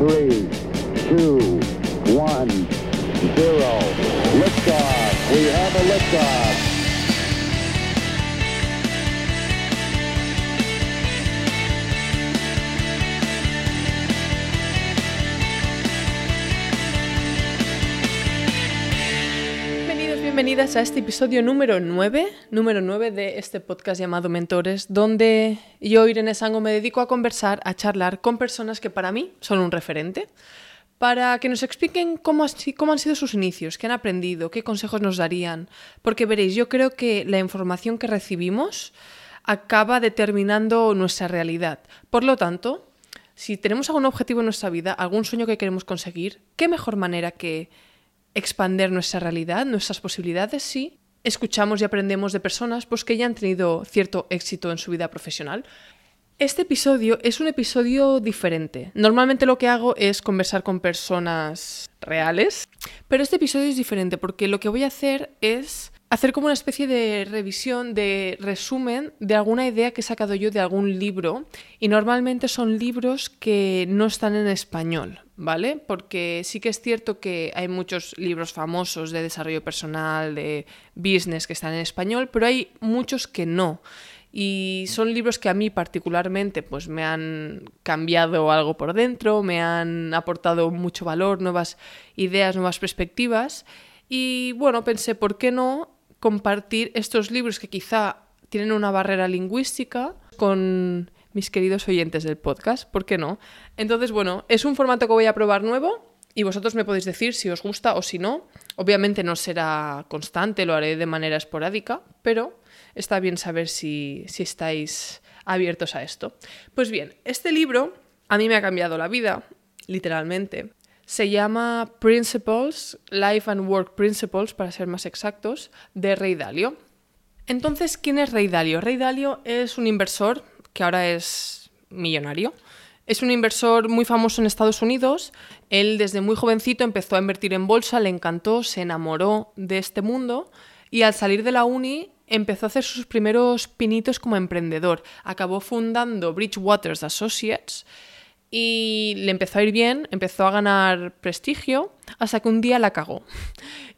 three, two, one, zero. Liftoff. We have a liftoff. Bienvenidas a este episodio número 9, número 9 de este podcast llamado Mentores, donde yo, Irene Sango, me dedico a conversar, a charlar con personas que para mí son un referente, para que nos expliquen cómo, cómo han sido sus inicios, qué han aprendido, qué consejos nos darían. Porque veréis, yo creo que la información que recibimos acaba determinando nuestra realidad. Por lo tanto, si tenemos algún objetivo en nuestra vida, algún sueño que queremos conseguir, ¿qué mejor manera que expander nuestra realidad, nuestras posibilidades, si escuchamos y aprendemos de personas pues, que ya han tenido cierto éxito en su vida profesional? Este episodio es un episodio diferente. Normalmente lo que hago es conversar con personas reales, pero este episodio es diferente porque lo que voy a hacer es hacer como una especie de revisión, de resumen de alguna idea que he sacado yo de algún libro y normalmente son libros que no están en español, ¿vale? Porque sí que es cierto que hay muchos libros famosos de desarrollo personal, de business que están en español, pero hay muchos que no. Y son libros que a mí particularmente pues me han cambiado algo por dentro, me han aportado mucho valor, nuevas ideas, nuevas perspectivas. Y bueno, pensé, ¿por qué no compartir estos libros que quizá tienen una barrera lingüística con mis queridos oyentes del podcast? ¿Por qué no? Entonces, bueno, es un formato que voy a probar nuevo y vosotros me podéis decir si os gusta o si no. Obviamente no será constante, lo haré de manera esporádica, pero está bien saber si, si estáis abiertos a esto. Pues bien, este libro a mí me ha cambiado la vida, literalmente. Se llama Principles, Life and Work Principles, para ser más exactos, de Rey Dalio. Entonces, ¿quién es Rey Dalio? Rey Dalio es un inversor que ahora es millonario. Es un inversor muy famoso en Estados Unidos. Él desde muy jovencito empezó a invertir en bolsa, le encantó, se enamoró de este mundo y al salir de la uni empezó a hacer sus primeros pinitos como emprendedor. Acabó fundando Bridgewaters Associates y le empezó a ir bien, empezó a ganar prestigio, hasta que un día la cagó.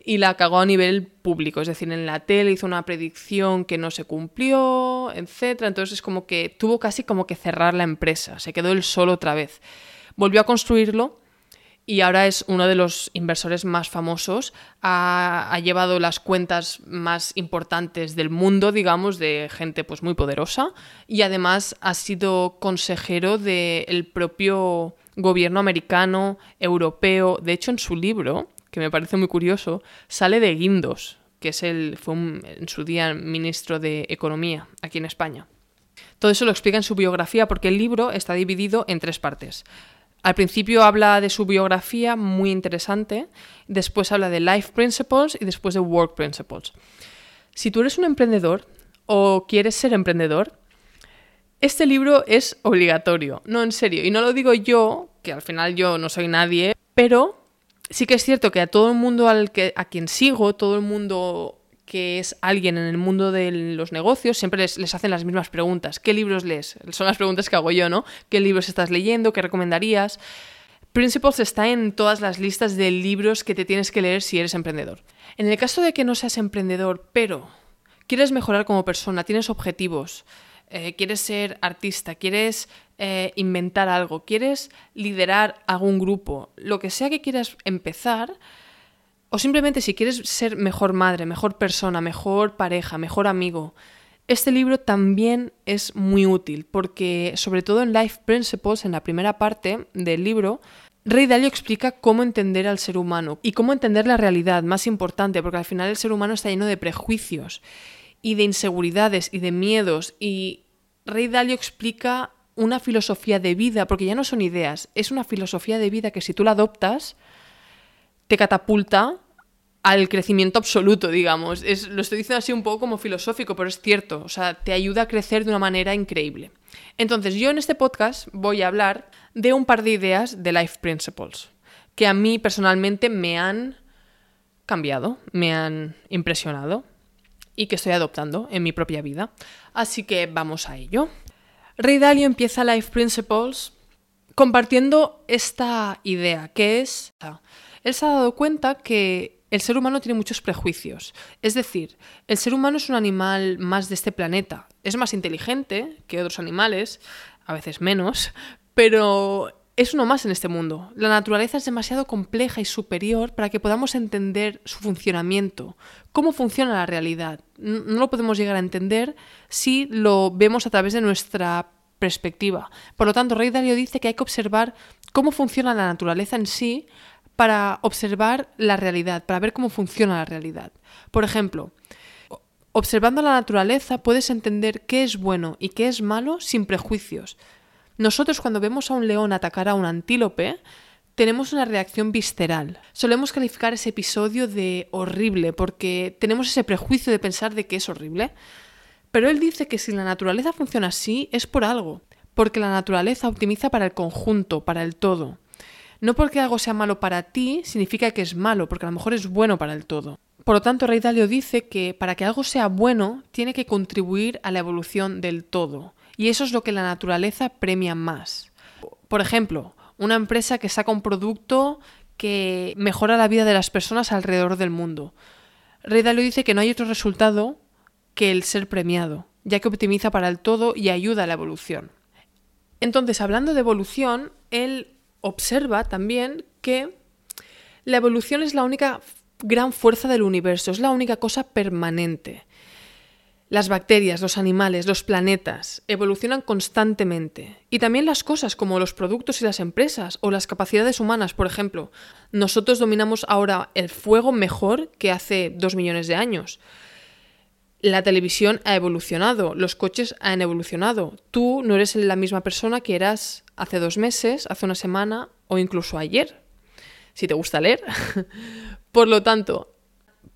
Y la cagó a nivel público, es decir, en la tele hizo una predicción que no se cumplió, etc. Entonces es como que tuvo casi como que cerrar la empresa, se quedó él solo otra vez. Volvió a construirlo y ahora es uno de los inversores más famosos. Ha, ha, llevado las cuentas más importantes del mundo, digamos, de gente pues muy poderosa y además ha sido consejero del propio gobierno americano, europeo. De hecho, en su libro, que me parece muy curioso, sale de Guindos, que es el, fue en su día ministro de Economía aquí en España. Todo eso lo explica en su biografía porque el libro está dividido en tres partes. Al principio habla de su biografía, muy interesante, después habla de Life Principles y después de Work Principles. Si tú eres un emprendedor o quieres ser emprendedor, este libro es obligatorio, no en serio. Y no lo digo yo, que al final yo no soy nadie, pero sí que es cierto que a todo el mundo al que, a quien sigo, todo el mundo que es alguien en el mundo de los negocios, siempre les, les, hacen las mismas preguntas. ¿Qué libros lees? Son las preguntas que hago yo, ¿no? ¿Qué libros estás leyendo? ¿Qué recomendarías? Principles está en todas las listas de libros que te tienes que leer si eres emprendedor. En el caso de que no seas emprendedor, pero quieres mejorar como persona, tienes objetivos, eh, quieres ser artista, quieres eh, inventar algo, quieres liderar algún grupo, lo que sea que quieras empezar, o simplemente si quieres ser mejor madre, mejor persona, mejor pareja, mejor amigo, este libro también es muy útil porque sobre todo en Life Principles, en la primera parte del libro, Rey Dalio explica cómo entender al ser humano y cómo entender la realidad, más importante, porque al final el ser humano está lleno de prejuicios y de inseguridades y de miedos y Rey Dalio explica una filosofía de vida, porque ya no son ideas, es una filosofía de vida que si tú la adoptas, te catapulta al crecimiento absoluto, digamos. Es, lo estoy diciendo así un poco como filosófico, pero es cierto. O sea, te ayuda a crecer de una manera increíble. Entonces, yo en este podcast voy a hablar de un par de ideas de Life Principles que a mí personalmente me han cambiado, me han impresionado y que estoy adoptando en mi propia vida. Así que vamos a ello. Rey Dalio empieza Life Principles compartiendo esta idea, que es, él se ha dado cuenta que el ser humano tiene muchos prejuicios. Es decir, el ser humano es un animal más de este planeta. Es más inteligente que otros animales, a veces menos, pero es uno más en este mundo. La naturaleza es demasiado compleja y superior para que podamos entender su funcionamiento, cómo funciona la realidad. No lo podemos llegar a entender si lo vemos a través de nuestra perspectiva. Por lo tanto, Rey Dalio dice que hay que observar cómo funciona la naturaleza en sí para observar la realidad, para ver cómo funciona la realidad. Por ejemplo, observando la naturaleza puedes entender qué es bueno y qué es malo sin prejuicios. Nosotros cuando vemos a un león atacar a un antílope, tenemos una reacción visceral. Solemos calificar ese episodio de horrible porque tenemos ese prejuicio de pensar de que es horrible. Pero él dice que si la naturaleza funciona así es por algo, porque la naturaleza optimiza para el conjunto, para el todo. No porque algo sea malo para ti significa que es malo, porque a lo mejor es bueno para el todo. Por lo tanto, Rey Dalio dice que para que algo sea bueno, tiene que contribuir a la evolución del todo. Y eso es lo que la naturaleza premia más. Por ejemplo, una empresa que saca un producto que mejora la vida de las personas alrededor del mundo. Rey Dalio dice que no hay otro resultado que el ser premiado, ya que optimiza para el todo y ayuda a la evolución. Entonces, hablando de evolución, él observa también que la evolución es la única gran fuerza del universo, es la única cosa permanente. Las bacterias, los animales, los planetas evolucionan constantemente. Y también las cosas como los productos y las empresas o las capacidades humanas, por ejemplo. Nosotros dominamos ahora el fuego mejor que hace dos millones de años. La televisión ha evolucionado, los coches han evolucionado. Tú no eres la misma persona que eras hace dos meses, hace una semana o incluso ayer, si te gusta leer. por lo tanto,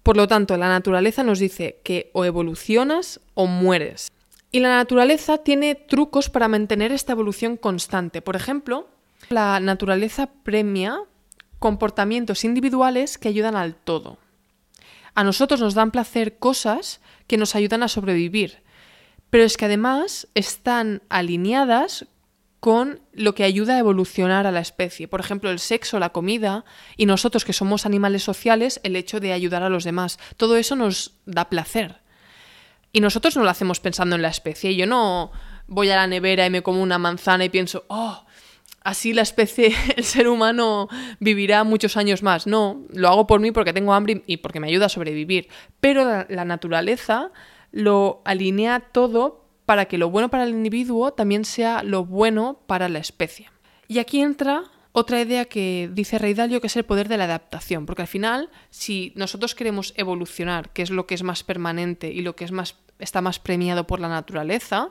por lo tanto, la naturaleza nos dice que o evolucionas o mueres. Y la naturaleza tiene trucos para mantener esta evolución constante. Por ejemplo, la naturaleza premia comportamientos individuales que ayudan al todo. A nosotros nos dan placer cosas que nos ayudan a sobrevivir, pero es que además están alineadas con lo que ayuda a evolucionar a la especie. Por ejemplo, el sexo, la comida y nosotros que somos animales sociales, el hecho de ayudar a los demás. Todo eso nos da placer. Y nosotros no lo hacemos pensando en la especie. Yo no voy a la nevera y me como una manzana y pienso, oh, así la especie, el ser humano vivirá muchos años más. No, lo hago por mí porque tengo hambre y porque me ayuda a sobrevivir. Pero la, naturaleza lo alinea todo para que lo bueno para el individuo también sea lo bueno para la especie. Y aquí entra otra idea que dice Rey Dalio, que es el poder de la adaptación, porque al final, si nosotros queremos evolucionar, que es lo que es más permanente y lo que es más, está más premiado por la naturaleza,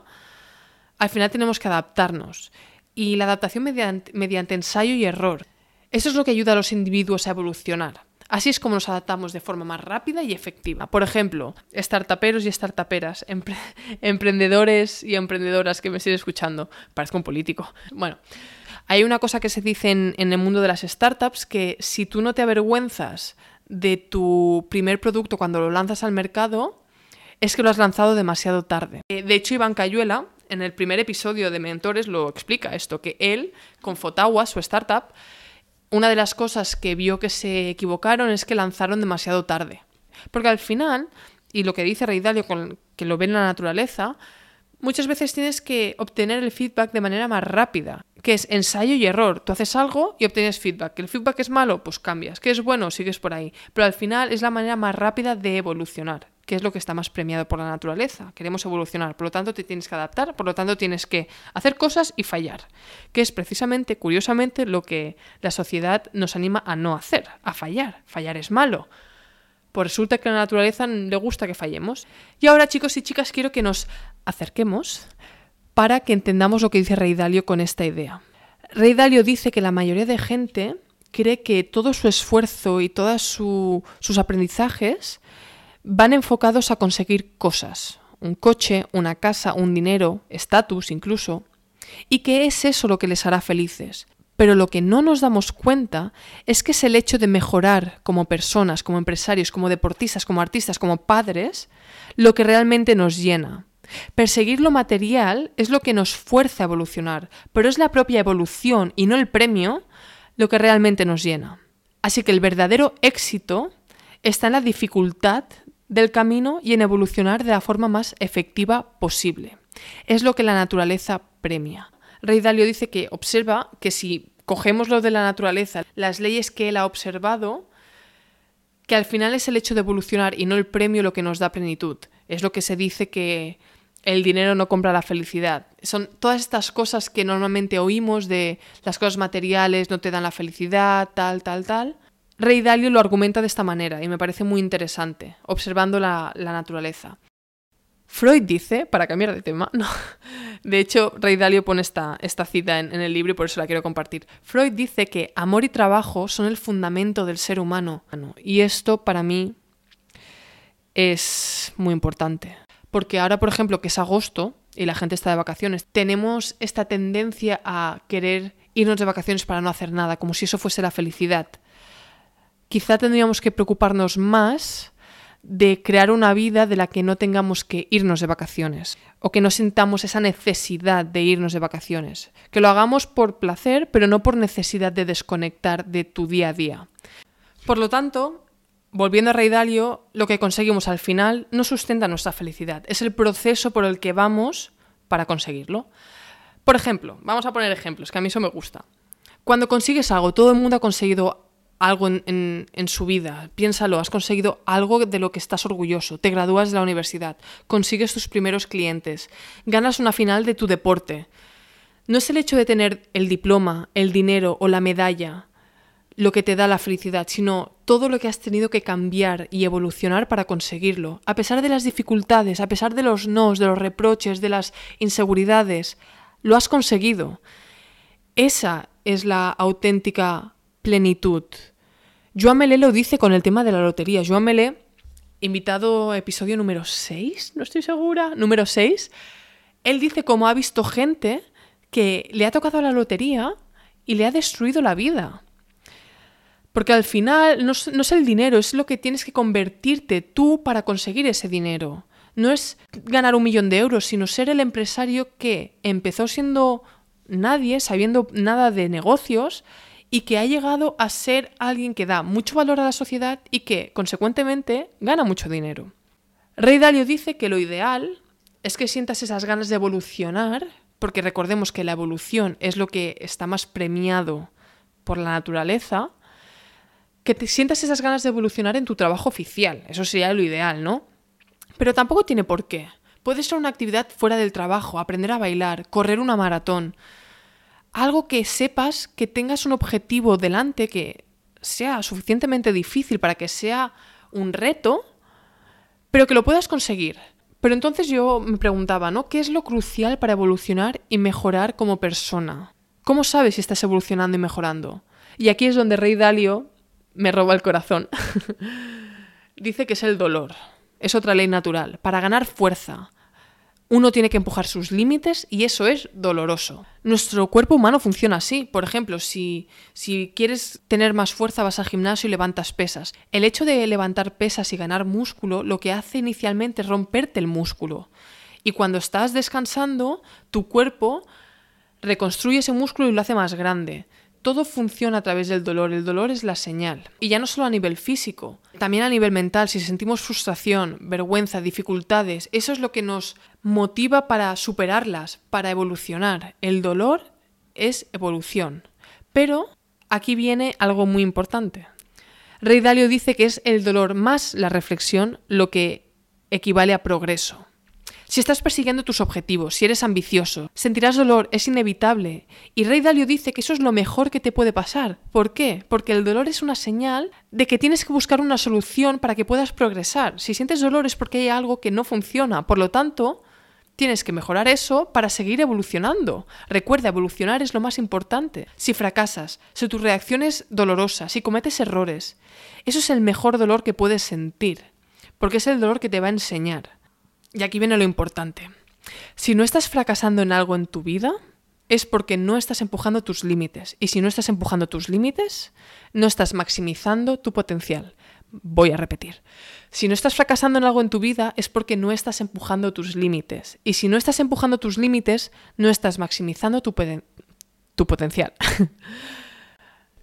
al final tenemos que adaptarnos y la adaptación mediante, ensayo y error. Eso es lo que ayuda a los individuos a evolucionar. Así es como nos adaptamos de forma más rápida y efectiva. Por ejemplo, startuperos y startuperas, emprendedores y emprendedoras que me siguen escuchando. Parezco un político. Bueno, hay una cosa que se dice en, en el mundo de las startups que si tú no te avergüenzas de tu primer producto cuando lo lanzas al mercado, es que lo has lanzado demasiado tarde. Eh, de hecho, Iván Cayuela, en el primer episodio de Mentores lo explica esto, que él, con Fotawa, su startup, una de las cosas que vio que se equivocaron es que lanzaron demasiado tarde. Porque al final, y lo que dice Rey Dalio, con, que lo ve en la naturaleza, muchas veces tienes que obtener el feedback de manera más rápida, que es ensayo y error. Tú haces algo y obtienes feedback. Que el feedback es malo, pues cambias. Que es bueno, sigues por ahí. Pero al final es la manera más rápida de evolucionar que es lo que está más premiado por la naturaleza. Queremos evolucionar, por lo tanto te tienes que adaptar, por lo tanto tienes que hacer cosas y fallar, que es precisamente, curiosamente, lo que la sociedad nos anima a no hacer, a fallar. Fallar es malo. Pues resulta que a la naturaleza le gusta que fallemos. Y ahora, chicos y chicas, quiero que nos acerquemos para que entendamos lo que dice Rey Dalio con esta idea. Rey Dalio dice que la mayoría de gente cree que todo su esfuerzo y todos sus aprendizajes van enfocados a conseguir cosas, un coche, una casa, un dinero, estatus incluso, y que es eso lo que les hará felices. Pero lo que no nos damos cuenta es que es el hecho de mejorar como personas, como empresarios, como deportistas, como artistas, como padres, lo que realmente nos llena. Perseguir lo material es lo que nos fuerza a evolucionar, pero es la propia evolución y no el premio lo que realmente nos llena. Así que el verdadero éxito está en la dificultad del camino y en evolucionar de la forma más efectiva posible. Es lo que la naturaleza premia. Rey Dalio dice que observa que si cogemos lo de la naturaleza, las leyes que él ha observado, que al final es el hecho de evolucionar y no el premio lo que nos da plenitud. Es lo que se dice que el dinero no compra la felicidad. Son todas estas cosas que normalmente oímos de las cosas materiales no te dan la felicidad, tal, tal, tal. Rey Dalio lo argumenta de esta manera y me parece muy interesante, observando la, naturaleza. Freud dice, para cambiar de tema, no. De hecho, Rey Dalio pone esta, cita en, en, el libro y por eso la quiero compartir. Freud dice que amor y trabajo son el fundamento del ser humano. Y esto para mí es muy importante. Porque ahora, por ejemplo, que es agosto y la gente está de vacaciones, tenemos esta tendencia a querer irnos de vacaciones para no hacer nada, como si eso fuese la felicidad quizá tendríamos que preocuparnos más de crear una vida de la que no tengamos que irnos de vacaciones o que no sintamos esa necesidad de irnos de vacaciones. Que lo hagamos por placer, pero no por necesidad de desconectar de tu día a día. Por lo tanto, volviendo a Rey Dalio, lo que conseguimos al final no sustenta nuestra felicidad, es el proceso por el que vamos para conseguirlo. Por ejemplo, vamos a poner ejemplos, que a mí eso me gusta. Cuando consigues algo, todo el mundo ha conseguido algo en, su vida. Piénsalo, has conseguido algo de lo que estás orgulloso. Te gradúas de la universidad, consigues tus primeros clientes, ganas una final de tu deporte. No es el hecho de tener el diploma, el dinero o la medalla lo que te da la felicidad, sino todo lo que has tenido que cambiar y evolucionar para conseguirlo. A pesar de las dificultades, a pesar de los nos, de los reproches, de las inseguridades, lo has conseguido. Esa es la auténtica plenitud. Joan Melé lo dice con el tema de la lotería. Joan Melé, invitado a episodio número 6, no estoy segura, número 6, él dice cómo ha visto gente que le ha tocado la lotería y le ha destruido la vida. Porque al final no es, el dinero, es lo que tienes que convertirte tú para conseguir ese dinero. No es ganar un millón de euros, sino ser el empresario que empezó siendo nadie, sabiendo nada de negocios, y que ha llegado a ser alguien que da mucho valor a la sociedad y que, consecuentemente, gana mucho dinero. Rey Dalio dice que lo ideal es que sientas esas ganas de evolucionar, porque recordemos que la evolución es lo que está más premiado por la naturaleza, que te sientas esas ganas de evolucionar en tu trabajo oficial. Eso sería lo ideal, ¿no? Pero tampoco tiene por qué. Puede ser una actividad fuera del trabajo, aprender a bailar, correr una maratón, algo que sepas que tengas un objetivo delante que sea suficientemente difícil para que sea un reto, pero que lo puedas conseguir. Pero entonces yo me preguntaba, ¿no? ¿Qué es lo crucial para evolucionar y mejorar como persona? ¿Cómo sabes si estás evolucionando y mejorando? Y aquí es donde Rey Dalio me roba el corazón. Dice que es el dolor. Es otra ley natural. Para ganar fuerza, uno tiene que empujar sus límites y eso es doloroso. Nuestro cuerpo humano funciona así. Por ejemplo, si, si quieres tener más fuerza vas al gimnasio y levantas pesas. El hecho de levantar pesas y ganar músculo lo que hace inicialmente es romperte el músculo. Y cuando estás descansando, tu cuerpo reconstruye ese músculo y lo hace más grande. Todo funciona a través del dolor, el dolor es la señal. Y ya no solo a nivel físico, también a nivel mental, si sentimos frustración, vergüenza, dificultades, eso es lo que nos motiva para superarlas, para evolucionar. El dolor es evolución. Pero aquí viene algo muy importante. Rey Dalio dice que es el dolor más la reflexión lo que equivale a progreso. Si estás persiguiendo tus objetivos, si eres ambicioso, sentirás dolor, es inevitable. Y Rey Dalio dice que eso es lo mejor que te puede pasar. ¿Por qué? Porque el dolor es una señal de que tienes que buscar una solución para que puedas progresar. Si sientes dolor es porque hay algo que no funciona. Por lo tanto, tienes que mejorar eso para seguir evolucionando. Recuerda, evolucionar es lo más importante. Si fracasas, si tu reacción es dolorosa, si cometes errores, eso es el mejor dolor que puedes sentir. Porque es el dolor que te va a enseñar. Y aquí viene lo importante. Si no estás fracasando en algo en tu vida, es porque no estás empujando tus límites. Y si no estás empujando tus límites, no estás maximizando tu potencial. voy a repetir. Si no estás fracasando en algo en tu vida es porque no estás empujando tus límites. Y si no estás empujando tus límites, no estás maximizando tu, potencial.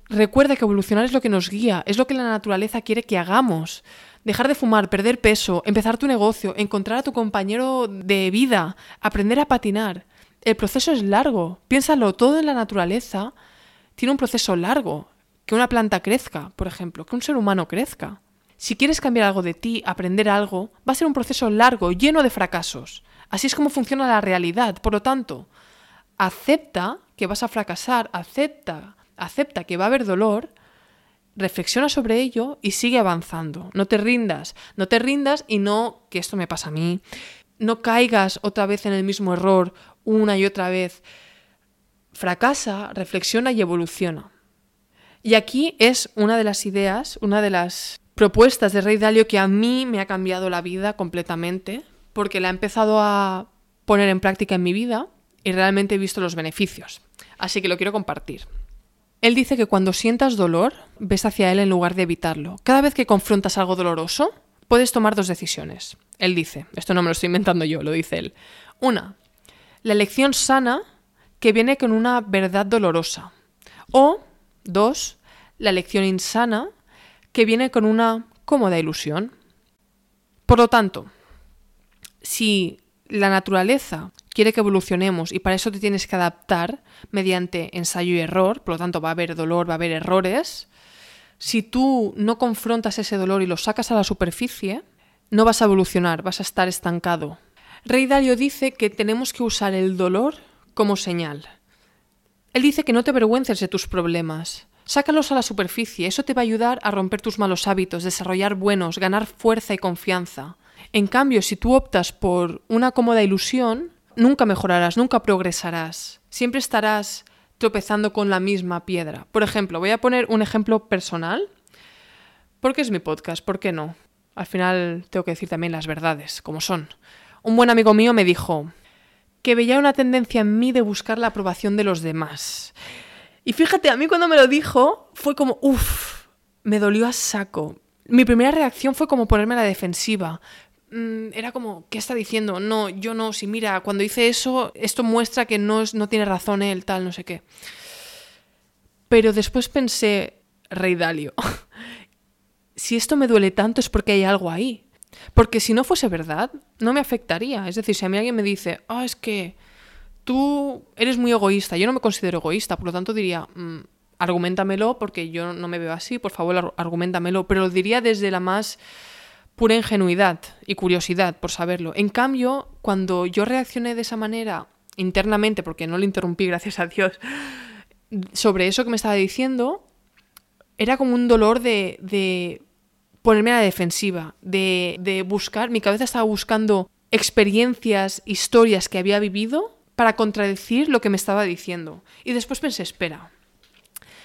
Recuerda que evolucionar es lo que nos guía, es lo que la naturaleza quiere que hagamos. Dejar de fumar, perder peso, empezar tu negocio, encontrar a tu compañero de vida, aprender a patinar. El proceso es largo. Piénsalo, todo en la naturaleza tiene un proceso largo. Que una planta crezca, por ejemplo, que un ser humano crezca. Si quieres cambiar algo de ti, aprender algo, va a ser un proceso largo, lleno de fracasos. Así es como funciona la realidad. Por lo tanto, acepta que vas a fracasar, acepta, acepta que va a haber dolor, reflexiona sobre ello y sigue avanzando. No te rindas, no te rindas y no, que esto me pasa a mí, no caigas otra vez en el mismo error una y otra vez. Fracasa, reflexiona y evoluciona. Y aquí es una de las ideas, una de las propuestas de Rey Dalio que a mí me ha cambiado la vida completamente, porque la he empezado a poner en práctica en mi vida y realmente he visto los beneficios. Así que lo quiero compartir. Él dice que cuando sientas dolor, ves hacia él en lugar de evitarlo. Cada vez que confrontas algo doloroso, puedes tomar dos decisiones. Él dice, esto no me lo estoy inventando yo, lo dice él. Una, la elección sana que viene con una verdad dolorosa. O, dos, la elección insana que viene con una cómoda ilusión. Por lo tanto, si la naturaleza quiere que evolucionemos y para eso te tienes que adaptar mediante ensayo y error, por lo tanto va a haber dolor, va a haber errores, si tú no confrontas ese dolor y lo sacas a la superficie, no vas a evolucionar, vas a estar estancado. Rey Dalio dice que tenemos que usar el dolor como señal. Él dice que no te avergüences de tus problemas, Sácalos a la superficie, eso te va a ayudar a romper tus malos hábitos, desarrollar buenos, ganar fuerza y confianza. En cambio, si tú optas por una cómoda ilusión, nunca mejorarás, nunca progresarás. Siempre estarás tropezando con la misma piedra. Por ejemplo, voy a poner un ejemplo personal. Porque es mi podcast, ¿por qué no? Al final tengo que decir también las verdades, como son. Un buen amigo mío me dijo que veía una tendencia en mí de buscar la aprobación de los demás. Y fíjate, a mí cuando me lo dijo fue como, uff, me dolió a saco. Mi primera reacción fue como ponerme a la defensiva. Mm, era como, ¿qué está diciendo? No, yo no, si mira, cuando hice eso, esto muestra que no, no tiene razón él, tal, no sé qué. Pero después pensé, Rey Dalio, si esto me duele tanto es porque hay algo ahí. Porque si no fuese verdad, no me afectaría. Es decir, si a mí alguien me dice, ah, es que tú eres muy egoísta, yo no me considero egoísta, por lo tanto diría, mm, argumentamelo porque yo no me veo así, por favor, argumentamelo, pero lo diría desde la más pura ingenuidad y curiosidad por saberlo. En cambio, cuando yo reaccioné de esa manera internamente, porque no le interrumpí, gracias a Dios, sobre eso que me estaba diciendo, era como un dolor de, ponerme a la defensiva, de, de buscar, mi cabeza estaba buscando experiencias, historias que había vivido para contradecir lo que me estaba diciendo. Y después pensé, espera,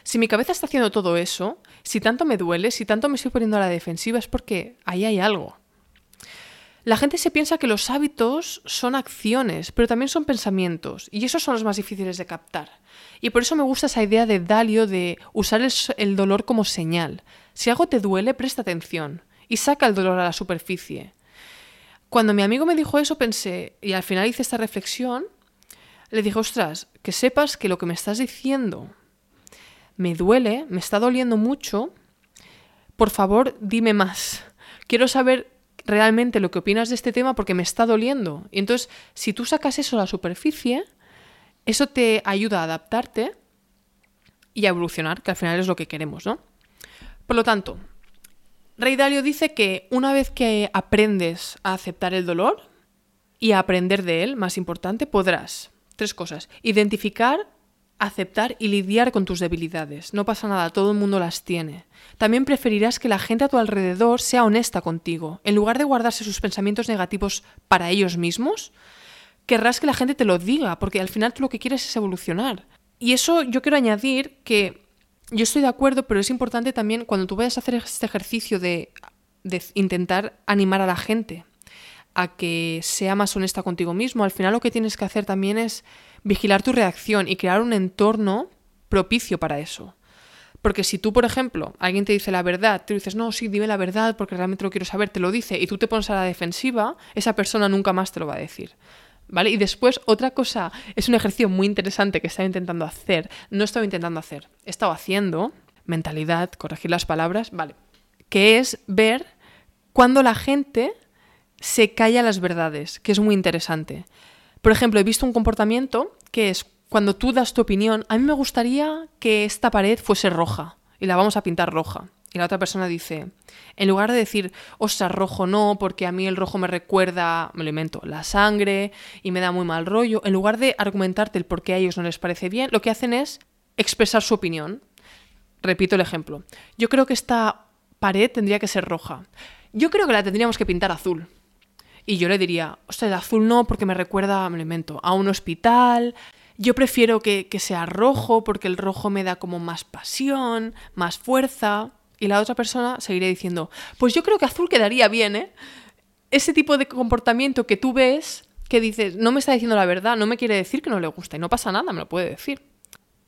si mi cabeza está haciendo todo eso, si tanto me duele, si tanto me estoy poniendo a la defensiva, es porque ahí hay algo. La gente se piensa que los hábitos son acciones, pero también son pensamientos, y esos son los más difíciles de captar. Y por eso me gusta esa idea de Dalio de usar el, dolor como señal. Si algo te duele, presta atención y saca el dolor a la superficie. Cuando mi amigo me dijo eso pensé, y al final hice esta reflexión, le dije, ostras, que sepas que lo que me estás diciendo me duele, me está doliendo mucho, por favor dime más. Quiero saber realmente lo que opinas de este tema porque me está doliendo. Y entonces, si tú sacas eso a la superficie, eso te ayuda a adaptarte y a evolucionar, que al final es lo que queremos, ¿no? Por lo tanto, Rey Dalio dice que una vez que aprendes a aceptar el dolor y a aprender de él, más importante, podrás Tres cosas. Identificar, aceptar y lidiar con tus debilidades. No pasa nada, todo el mundo las tiene. También preferirás que la gente a tu alrededor sea honesta contigo. En lugar de guardarse sus pensamientos negativos para ellos mismos, querrás que la gente te lo diga, porque al final tú lo que quieres es evolucionar. Y eso yo quiero añadir que yo estoy de acuerdo, pero es importante también cuando tú vayas a hacer este ejercicio de, de intentar animar a la gente a que sea más honesta contigo mismo. Al final lo que tienes que hacer también es vigilar tu reacción y crear un entorno propicio para eso. Porque si tú, por ejemplo, alguien te dice la verdad, tú dices, no, sí, dime la verdad porque realmente lo quiero saber, te lo dice y tú te pones a la defensiva, esa persona nunca más te lo va a decir. ¿Vale? Y después, otra cosa, es un ejercicio muy interesante que he estado intentando hacer. No he estado intentando hacer, he estado haciendo mentalidad, corregir las palabras, vale. Que es ver cuando la gente se calla las verdades, que es muy interesante. Por ejemplo, he visto un comportamiento que es cuando tú das tu opinión, a mí me gustaría que esta pared fuese roja y la vamos a pintar roja. Y la otra persona dice, en lugar de decir, ostras, rojo no, porque a mí el rojo me recuerda, me lo invento, la sangre y me da muy mal rollo, en lugar de argumentarte el por qué a ellos no les parece bien, lo que hacen es expresar su opinión. Repito el ejemplo. Yo creo que esta pared tendría que ser roja. Yo creo que la tendríamos que pintar azul. Y yo le diría, ostras, el azul no, porque me recuerda, me lo invento, a un hospital, yo prefiero que, sea rojo porque el rojo me da como más pasión, más fuerza. Y la otra persona seguiría diciendo, pues yo creo que azul quedaría bien, ¿eh? Ese tipo de comportamiento que tú ves, que dices, no me está diciendo la verdad, no me quiere decir que no le gusta y no pasa nada, me lo puede decir.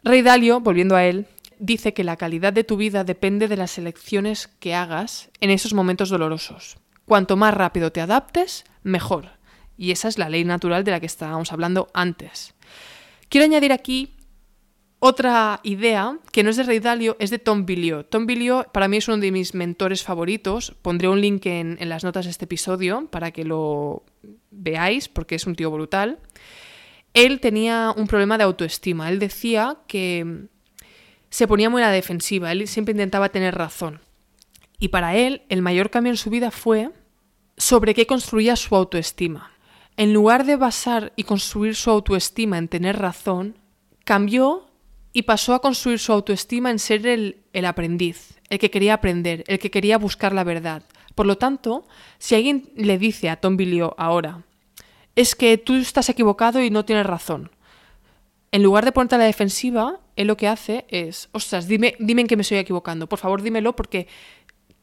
Rey Dalio, volviendo a él, dice que la calidad de tu vida depende de las elecciones que hagas en esos momentos dolorosos. Cuanto más rápido te adaptes, mejor. Y esa es la ley natural de la que estábamos hablando antes. Quiero añadir aquí otra idea que no es de Rey Dalio, es de Tom Billiot. Tom Billiot para mí es uno de mis mentores favoritos. Pondré un link en, en las notas de este episodio para que lo veáis, porque es un tío brutal. Él tenía un problema de autoestima. Él decía que se ponía muy a la defensiva. Él siempre intentaba tener razón. Y para él, el mayor cambio en su vida fue sobre qué construía su autoestima en lugar de basar y construir su autoestima en tener razón, cambió y pasó a construir su autoestima en ser el, aprendiz, el que quería aprender, el que quería buscar la verdad. Por lo tanto, si alguien le dice a Tom Bilio ahora, es que tú estás equivocado y no tienes razón, en lugar de ponerte a la defensiva, él lo que hace es, ostras, dime, dime en qué me estoy equivocando, por favor dímelo porque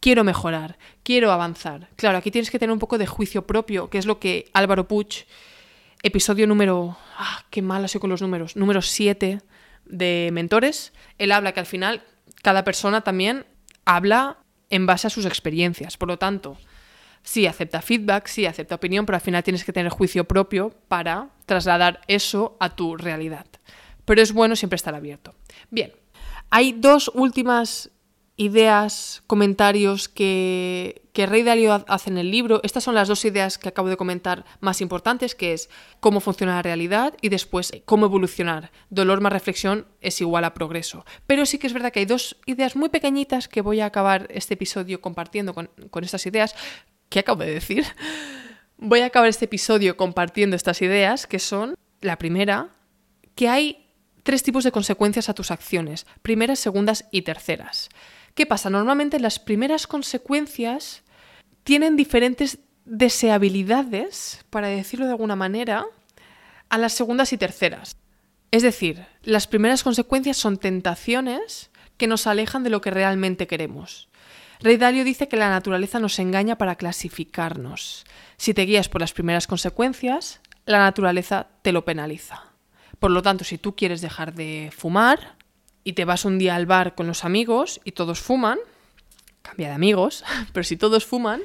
quiero mejorar, quiero avanzar. Claro, aquí tienes que tener un poco de juicio propio, que es lo que Álvaro Puch, episodio número... Ah, qué mal soy con los números. Número 7 de Mentores. Él habla que al final cada persona también habla en base a sus experiencias. Por lo tanto, sí acepta feedback, sí acepta opinión, pero al final tienes que tener juicio propio para trasladar eso a tu realidad. Pero es bueno siempre estar abierto. Bien, hay dos últimas ideas, comentarios que, que Rey Dalio hace en el libro. Estas son las dos ideas que acabo de comentar más importantes, que es cómo funciona la realidad y después cómo evolucionar. Dolor más reflexión es igual a progreso. Pero sí que es verdad que hay dos ideas muy pequeñitas que voy a acabar este episodio compartiendo con, con estas ideas. ¿Qué acabo de decir? Voy a acabar este episodio compartiendo estas ideas, que son, la primera, que hay tres tipos de consecuencias a tus acciones, primeras, segundas y terceras. ¿Qué pasa? Normalmente las primeras consecuencias tienen diferentes deseabilidades, para decirlo de alguna manera, a las segundas y terceras. Es decir, las primeras consecuencias son tentaciones que nos alejan de lo que realmente queremos. Rey Dalio dice que la naturaleza nos engaña para clasificarnos. Si te guías por las primeras consecuencias, la naturaleza te lo penaliza. Por lo tanto, si tú quieres dejar de fumar, y te vas un día al bar con los amigos y todos fuman, cambia de amigos, pero si todos fuman,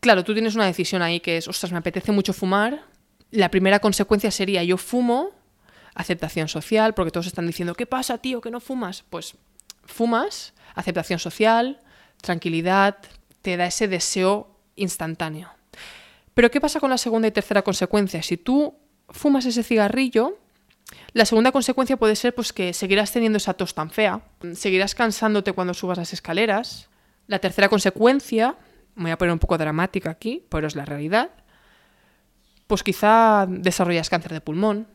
claro, tú tienes una decisión ahí que es, ostras, me apetece mucho fumar. La primera consecuencia sería yo fumo, aceptación social, porque todos están diciendo, ¿qué pasa, tío, que no fumas? Pues fumas, aceptación social, tranquilidad, te da ese deseo instantáneo. Pero ¿qué pasa con la segunda y tercera consecuencia? Si tú fumas ese cigarrillo, la segunda consecuencia puede ser pues, que seguirás teniendo esa tos tan fea, seguirás cansándote cuando subas las escaleras. La tercera consecuencia, me voy a poner un poco dramática aquí, pero es la realidad, pues quizá desarrollas cáncer de pulmón,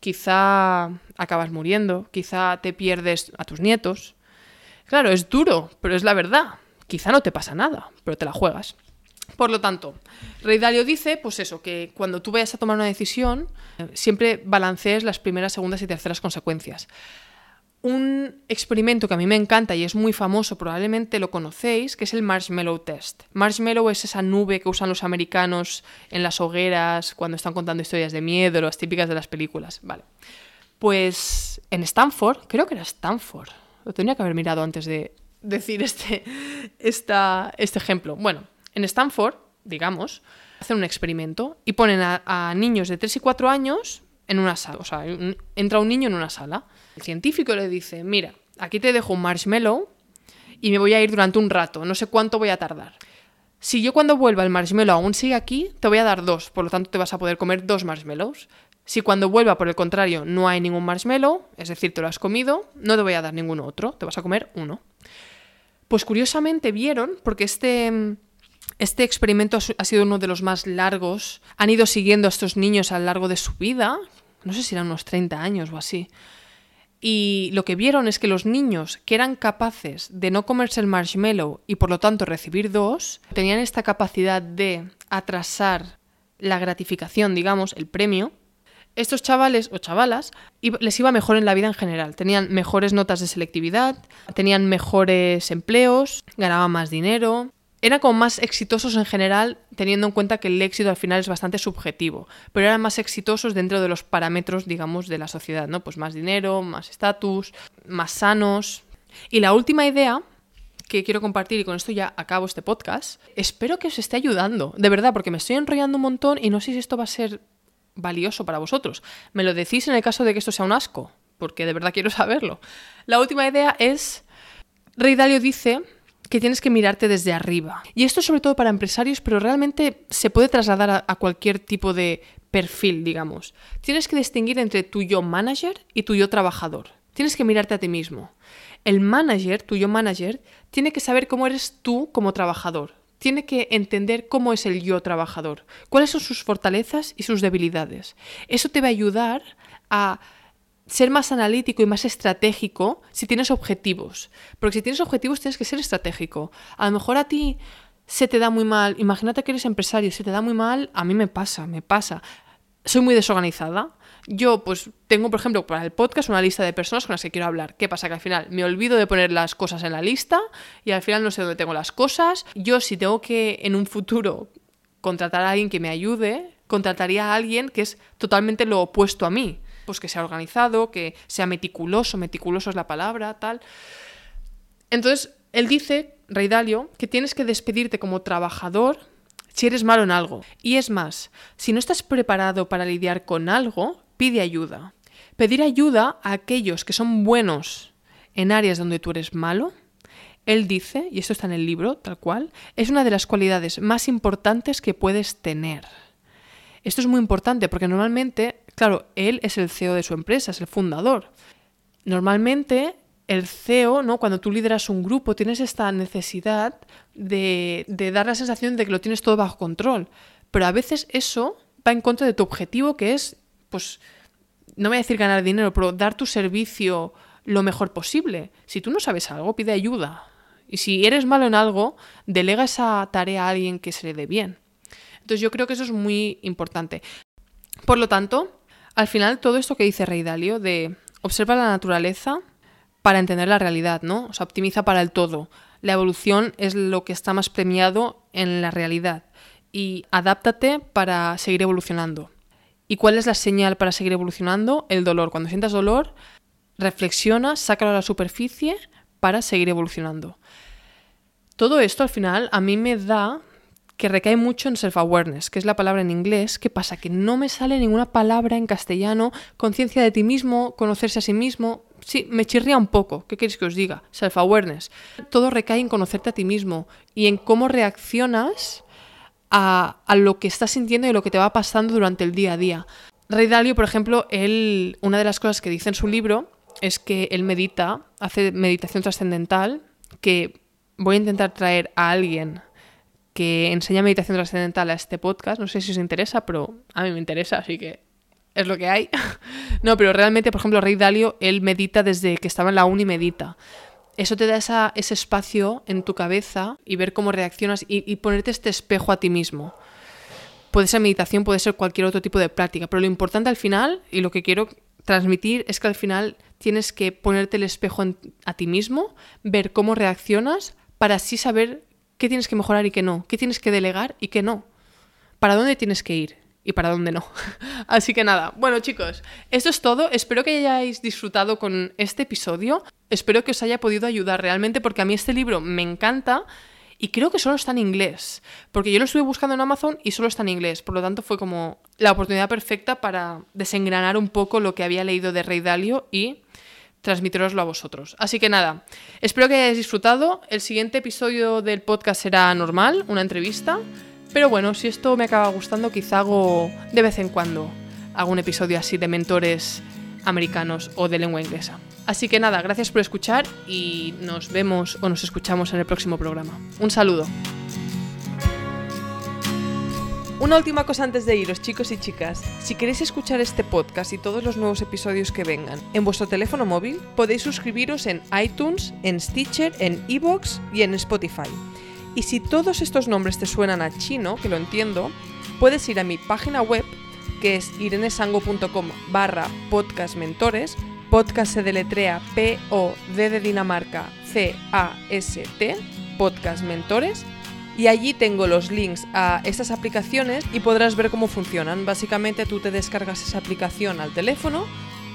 quizá acabas muriendo, quizá te pierdes a tus nietos. Claro, es duro, pero es la verdad. Quizá no te pasa nada, pero te la juegas. Por lo tanto, Rey Dalio dice, pues eso, que cuando tú vayas a tomar una decisión, siempre balancees las primeras, segundas y terceras consecuencias. Un experimento que a mí me encanta y es muy famoso, probablemente lo conocéis, que es el Marshmallow Test. Marshmallow es esa nube que usan los americanos en las hogueras cuando están contando historias de miedo, las típicas de las películas. Vale. Pues en Stanford, creo que era Stanford, Lo tenía que haber mirado antes de decir este, esta, este ejemplo. Bueno, en Stanford, digamos, hacen un experimento y ponen a, niños de 3 y 4 años en una sala. O sea, entra un niño en una sala. El científico le dice, mira, aquí te dejo un marshmallow y me voy a ir durante un rato, no sé cuánto voy a tardar. Si yo cuando vuelva el marshmallow aún sigue aquí, te voy a dar dos, por lo tanto te vas a poder comer dos marshmallows. Si cuando vuelva, por el contrario, no hay ningún marshmallow, es decir, te lo has comido, no te voy a dar ningún otro, te vas a comer uno. Pues curiosamente vieron, porque este, este experimento ha sido uno de los más largos, han ido siguiendo a estos niños a lo largo de su vida, no sé si eran unos 30 años o así, y lo que vieron es que los niños que eran capaces de no comerse el marshmallow y por lo tanto recibir dos, tenían esta capacidad de atrasar la gratificación, digamos, el premio, estos chavales o chavalas les iba mejor en la vida en general. Tenían mejores notas de selectividad, tenían mejores empleos, ganaban más dinero. Eran como más exitosos en general, teniendo en cuenta que el éxito al final es bastante subjetivo, pero eran más exitosos dentro de los parámetros, digamos, de la sociedad, ¿no? Pues más dinero, más estatus, más sanos. Y la última idea que quiero compartir y con esto ya acabo este podcast, espero que os esté ayudando, de verdad, porque me estoy enrollando un montón y no sé si esto va a ser valioso para vosotros. Me lo decís en el caso de que esto sea un asco, porque de verdad quiero saberlo. La última idea es, Rey Dalio dice que tienes que mirarte desde arriba. Y esto es sobre todo para empresarios, pero realmente se puede trasladar a, a cualquier tipo de perfil, digamos. Tienes que distinguir entre tu yo manager y tu yo trabajador. Tienes que mirarte a ti mismo. El manager, tu yo manager, tiene que saber cómo eres tú como trabajador. Tiene que entender cómo es el yo trabajador, cuáles son sus fortalezas y sus debilidades. Eso te va a ayudar a ser más analítico y más estratégico si tienes objetivos. Porque si tienes objetivos tienes que ser estratégico. A lo mejor a ti se te da muy mal, imagínate que eres empresario, se te da muy mal, a mí me pasa, me pasa. Soy muy desorganizada. Yo, pues, tengo, por ejemplo, para el podcast una lista de personas con las que quiero hablar. ¿Qué pasa? Que al final me olvido de poner las cosas en la lista y al final no sé dónde tengo las cosas. Yo, si tengo que en un futuro contratar a alguien que me ayude, contrataría a alguien que es totalmente lo opuesto a mí. Pues que sea organizado, que sea meticuloso, meticuloso es la palabra, tal. Entonces, él dice, Rey Dalio, que tienes que despedirte como trabajador si eres malo en algo. Y es más, si no estás preparado para lidiar con algo, pide ayuda. Pedir ayuda a aquellos que son buenos en áreas donde tú eres malo, él dice, y esto está en el libro, tal cual, es una de las cualidades más importantes que puedes tener. Esto es muy importante porque normalmente, claro, él es el CEO de su empresa, es el fundador. Normalmente el CEO, ¿no? Cuando tú lideras un grupo, tienes esta necesidad de, de dar la sensación de que lo tienes todo bajo control. Pero a veces eso va en contra de tu objetivo, que es, pues, no voy a decir ganar dinero, pero dar tu servicio lo mejor posible. Si tú no sabes algo, pide ayuda. Y si eres malo en algo, delega esa tarea a alguien que se le dé bien. Entonces yo creo que eso es muy importante. Por lo tanto, al final todo esto que dice Rey Dalio de observa la naturaleza para entender la realidad, ¿no? O sea, optimiza para el todo. La evolución es lo que está más premiado en la realidad. Y adáptate para seguir evolucionando. ¿Y cuál es la señal para seguir evolucionando? El dolor. Cuando sientas dolor, reflexiona, sácalo a la superficie para seguir evolucionando. Todo esto al final a mí me da que recae mucho en self-awareness, que es la palabra en inglés. ¿Qué pasa? Que no me sale ninguna palabra en castellano. Conciencia de ti mismo, conocerse a sí mismo. Sí, me chirría un poco. ¿Qué queréis que os diga? Self-awareness. Todo recae en conocerte a ti mismo y en cómo reaccionas a, a, lo que estás sintiendo y lo que te va pasando durante el día a día. Rey Dalio, por ejemplo, él, una de las cosas que dice en su libro es que él medita, hace meditación trascendental, que voy a intentar traer a alguien que enseña meditación trascendental a este podcast. No sé si os interesa, pero a mí me interesa, así que es lo que hay. no, pero realmente, por ejemplo, Rey Dalio, él medita desde que estaba en la uni, medita. Eso te da esa, ese espacio en tu cabeza y ver cómo reaccionas y, ponerte este espejo a ti mismo. Puede ser meditación, puede ser cualquier otro tipo de práctica, pero lo importante al final, y lo que quiero transmitir, es que al final tienes que ponerte el espejo a ti mismo, ver cómo reaccionas, para así saber qué tienes que mejorar y qué no, qué tienes que delegar y qué no, para dónde tienes que ir. y para dónde no. Así que nada, bueno chicos, esto es todo. Espero que hayáis disfrutado con este episodio. Espero que os haya podido ayudar realmente porque a mí este libro me encanta y creo que solo está en inglés, porque yo lo estuve buscando en Amazon y solo está en inglés, por lo tanto fue como la oportunidad perfecta para desengranar un poco lo que había leído de Rey Dalio y transmitiroslo a vosotros. Así que nada, espero que hayáis disfrutado. El siguiente episodio del podcast será normal, una entrevista. Pero bueno, si esto me acaba gustando, quizá hago de vez en cuando un episodio así de mentores americanos o de lengua inglesa. Así que nada, gracias por escuchar y nos vemos o nos escuchamos en el próximo programa. Un saludo. Una última cosa antes de iros, chicos y chicas. Si queréis escuchar este podcast y todos los nuevos episodios que vengan en vuestro teléfono móvil, podéis suscribiros en iTunes, en Stitcher, en Evox y en Spotify. Y si todos estos nombres te suenan a chino, que lo entiendo, puedes ir a mi página web que es irenesango.com barra podcastmentores. Podcast se deletrea P-O-D de Dinamarca C-A-S-T, Podcast Mentores. Y allí tengo los links a estas aplicaciones y podrás ver cómo funcionan. Básicamente tú te descargas esa aplicación al teléfono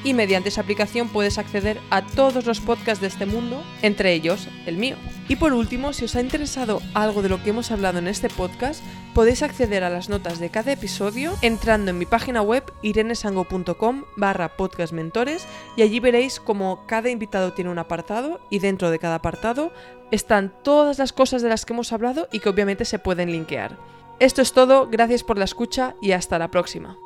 y mediante esa aplicación puedes acceder a todos los podcasts de este mundo, entre ellos el mío. Y por último, si os ha interesado algo de lo que hemos hablado en este podcast, podéis acceder a las notas de cada episodio entrando en mi página web irenesango.com barra podcastmentores y allí veréis como cada invitado tiene un apartado y dentro de cada apartado están todas las cosas de las que hemos hablado y que obviamente se pueden linkear. Esto es todo, gracias por la escucha y hasta la próxima.